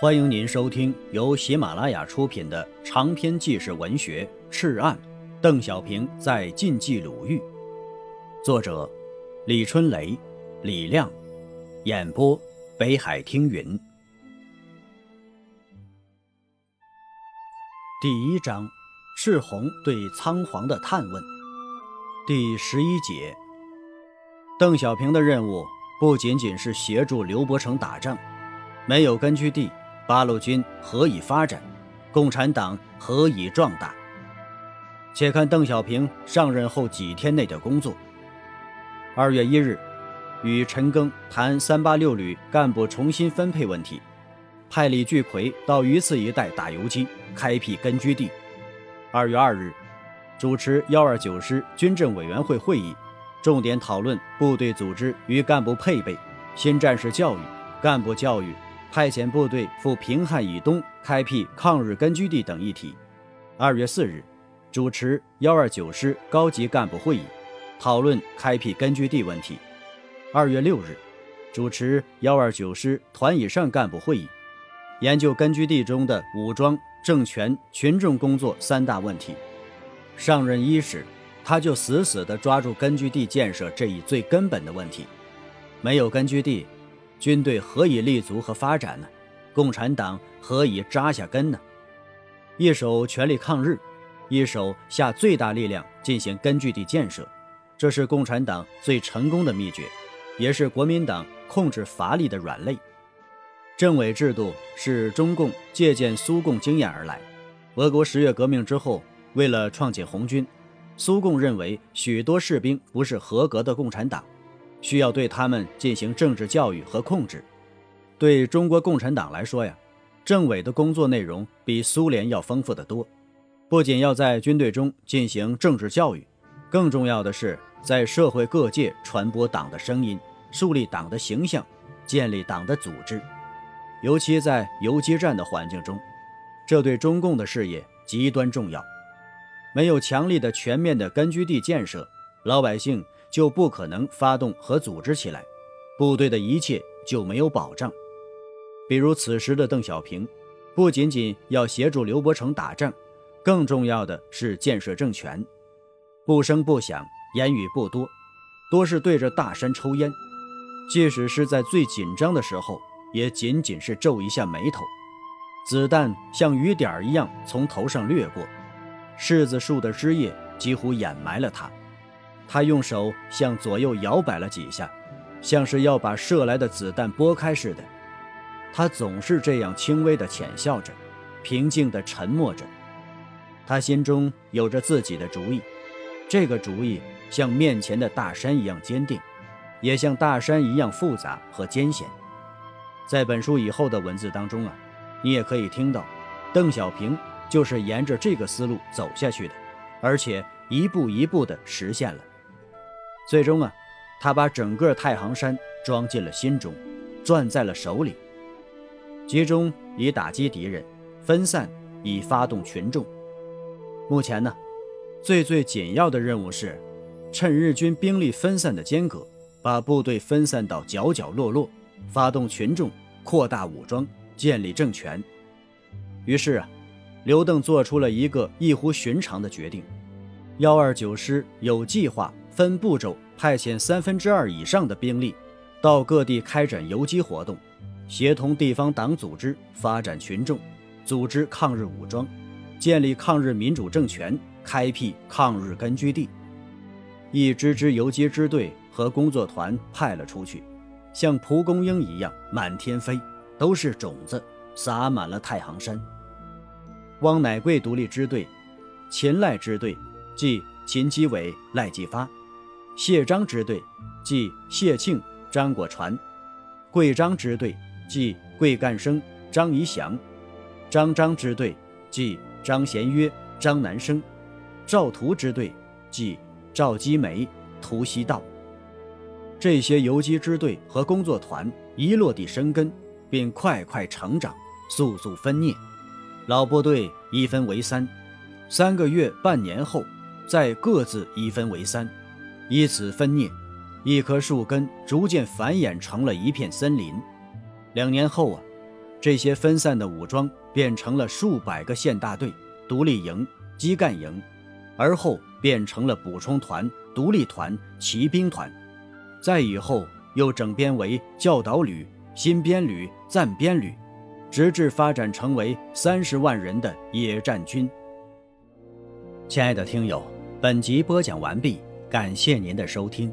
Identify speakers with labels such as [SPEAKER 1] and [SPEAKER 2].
[SPEAKER 1] 欢迎您收听由喜马拉雅出品的长篇纪实文学《赤案》，邓小平在晋冀鲁豫。作者：李春雷、李亮。演播：北海听云。第一章：赤红对仓皇的探问。第十一节：邓小平的任务不仅仅是协助刘伯承打仗，没有根据地。八路军何以发展？共产党何以壮大？且看邓小平上任后几天内的工作。二月一日，与陈赓谈三八六旅干部重新分配问题，派李聚奎到榆次一带打游击，开辟根据地。二月二日，主持幺二九师军政委员会会议，重点讨论部队组织与干部配备、新战士教育、干部教育。派遣部队赴平汉以东开辟抗日根据地等议题。二月四日，主持幺二九师高级干部会议，讨论开辟根据地问题。二月六日，主持幺二九师团以上干部会议，研究根据地中的武装、政权、群众工作三大问题。上任伊始，他就死死地抓住根据地建设这一最根本的问题。没有根据地。军队何以立足和发展呢？共产党何以扎下根呢？一手全力抗日，一手下最大力量进行根据地建设，这是共产党最成功的秘诀，也是国民党控制乏力的软肋。政委制度是中共借鉴苏共经验而来。俄国十月革命之后，为了创建红军，苏共认为许多士兵不是合格的共产党。需要对他们进行政治教育和控制。对中国共产党来说呀，政委的工作内容比苏联要丰富得多。不仅要在军队中进行政治教育，更重要的是在社会各界传播党的声音，树立党的形象，建立党的组织。尤其在游击战的环境中，这对中共的事业极端重要。没有强力的、全面的根据地建设，老百姓。就不可能发动和组织起来，部队的一切就没有保障。比如此时的邓小平，不仅仅要协助刘伯承打仗，更重要的是建设政权。不声不响，言语不多，多是对着大山抽烟。即使是在最紧张的时候，也仅仅是皱一下眉头。子弹像雨点一样从头上掠过，柿子树的枝叶几乎掩埋了他。他用手向左右摇摆了几下，像是要把射来的子弹拨开似的。他总是这样轻微的浅笑着，平静的沉默着。他心中有着自己的主意，这个主意像面前的大山一样坚定，也像大山一样复杂和艰险。在本书以后的文字当中啊，你也可以听到，邓小平就是沿着这个思路走下去的，而且一步一步地实现了。最终啊，他把整个太行山装进了心中，攥在了手里。集中以打击敌人，分散以发动群众。目前呢，最最紧要的任务是，趁日军兵力分散的间隔，把部队分散到角角落落，发动群众，扩大武装，建立政权。于是啊，刘邓做出了一个异乎寻常的决定：幺二九师有计划。分步骤派遣三分之二以上的兵力，到各地开展游击活动，协同地方党组织发展群众，组织抗日武装，建立抗日民主政权，开辟抗日根据地。一支支游击支队和工作团派了出去，像蒲公英一样满天飞，都是种子，撒满了太行山。汪乃贵独立支队、秦赖支队，即秦基伟、赖继发。谢章支队，即谢庆、张果传；桂章支队，即桂干生、张怡祥；张章支队，即张贤约、张南生；赵图支队，即赵基梅、涂西道。这些游击支队和工作团一落地生根，便快快成长，速速分裂。老部队一分为三，三个月、半年后，再各自一分为三。以此分裂，一棵树根逐渐繁衍成了一片森林。两年后啊，这些分散的武装变成了数百个县大队、独立营、基干营，而后变成了补充团、独立团、骑兵团，再以后又整编为教导旅、新编旅、暂编旅，直至发展成为三十万人的野战军。亲爱的听友，本集播讲完毕，感谢您的收听。